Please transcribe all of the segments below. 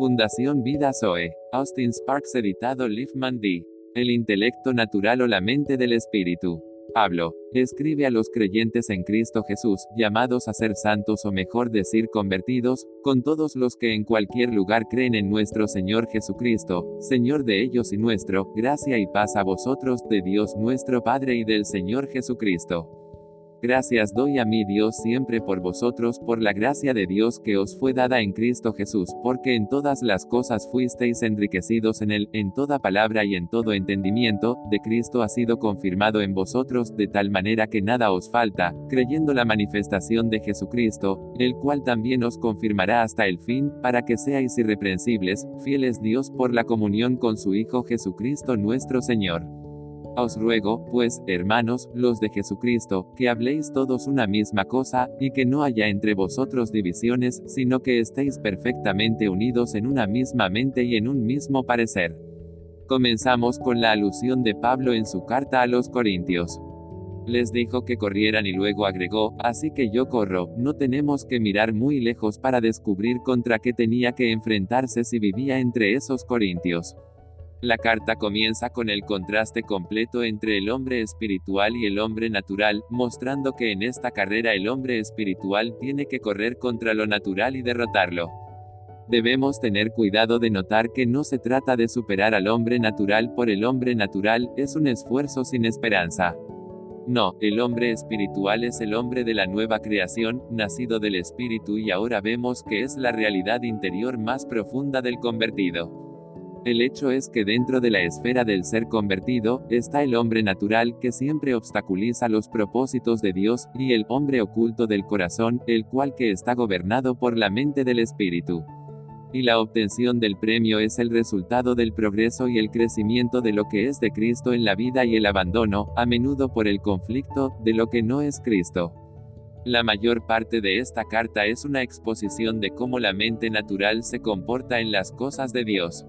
Fundación Vida Zoe. Austin Sparks editado Liefman D. El intelecto natural o la mente del espíritu. Pablo, escribe a los creyentes en Cristo Jesús, llamados a ser santos o mejor decir convertidos, con todos los que en cualquier lugar creen en nuestro Señor Jesucristo, Señor de ellos y nuestro, gracia y paz a vosotros, de Dios nuestro Padre y del Señor Jesucristo. Gracias doy a mi Dios siempre por vosotros, por la gracia de Dios que os fue dada en Cristo Jesús, porque en todas las cosas fuisteis enriquecidos en él, en toda palabra y en todo entendimiento, de Cristo ha sido confirmado en vosotros, de tal manera que nada os falta, creyendo la manifestación de Jesucristo, el cual también os confirmará hasta el fin, para que seáis irreprensibles, fieles Dios por la comunión con su Hijo Jesucristo nuestro Señor. Os ruego, pues, hermanos, los de Jesucristo, que habléis todos una misma cosa, y que no haya entre vosotros divisiones, sino que estéis perfectamente unidos en una misma mente y en un mismo parecer. Comenzamos con la alusión de Pablo en su carta a los Corintios. Les dijo que corrieran y luego agregó, así que yo corro, no tenemos que mirar muy lejos para descubrir contra qué tenía que enfrentarse si vivía entre esos Corintios. La carta comienza con el contraste completo entre el hombre espiritual y el hombre natural, mostrando que en esta carrera el hombre espiritual tiene que correr contra lo natural y derrotarlo. Debemos tener cuidado de notar que no se trata de superar al hombre natural por el hombre natural, es un esfuerzo sin esperanza. No, el hombre espiritual es el hombre de la nueva creación, nacido del espíritu y ahora vemos que es la realidad interior más profunda del convertido. El hecho es que dentro de la esfera del ser convertido, está el hombre natural que siempre obstaculiza los propósitos de Dios, y el hombre oculto del corazón, el cual que está gobernado por la mente del Espíritu. Y la obtención del premio es el resultado del progreso y el crecimiento de lo que es de Cristo en la vida y el abandono, a menudo por el conflicto, de lo que no es Cristo. La mayor parte de esta carta es una exposición de cómo la mente natural se comporta en las cosas de Dios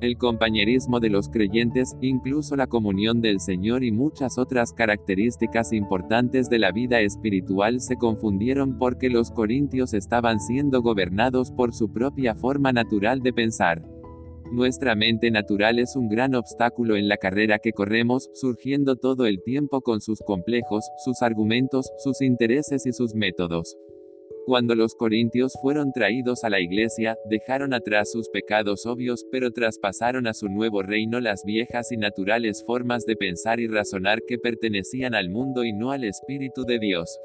el compañerismo de los creyentes, incluso la comunión del Señor y muchas otras características importantes de la vida espiritual se confundieron porque los corintios estaban siendo gobernados por su propia forma natural de pensar. Nuestra mente natural es un gran obstáculo en la carrera que corremos, surgiendo todo el tiempo con sus complejos, sus argumentos, sus intereses y sus métodos. Cuando los corintios fueron traídos a la iglesia, dejaron atrás sus pecados obvios, pero traspasaron a su nuevo reino las viejas y naturales formas de pensar y razonar que pertenecían al mundo y no al Espíritu de Dios.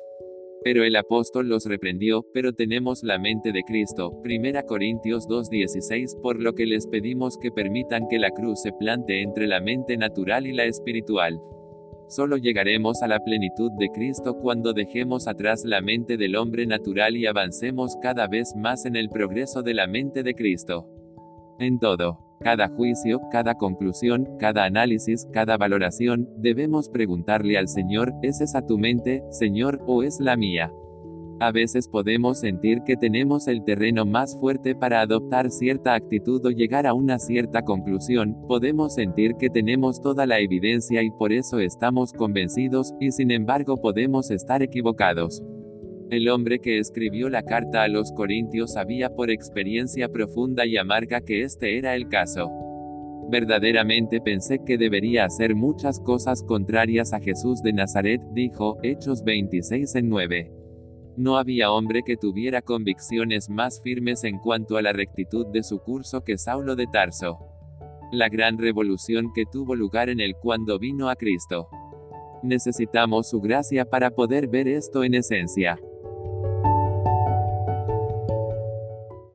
Pero el apóstol los reprendió, pero tenemos la mente de Cristo, 1 Corintios 2.16, por lo que les pedimos que permitan que la cruz se plante entre la mente natural y la espiritual. Solo llegaremos a la plenitud de Cristo cuando dejemos atrás la mente del hombre natural y avancemos cada vez más en el progreso de la mente de Cristo. En todo, cada juicio, cada conclusión, cada análisis, cada valoración, debemos preguntarle al Señor, ¿es esa tu mente, Señor, o es la mía? A veces podemos sentir que tenemos el terreno más fuerte para adoptar cierta actitud o llegar a una cierta conclusión, podemos sentir que tenemos toda la evidencia y por eso estamos convencidos, y sin embargo podemos estar equivocados. El hombre que escribió la carta a los Corintios sabía por experiencia profunda y amarga que este era el caso. Verdaderamente pensé que debería hacer muchas cosas contrarias a Jesús de Nazaret, dijo, Hechos 26 en 9. No había hombre que tuviera convicciones más firmes en cuanto a la rectitud de su curso que Saulo de Tarso. La gran revolución que tuvo lugar en él cuando vino a Cristo. Necesitamos su gracia para poder ver esto en esencia.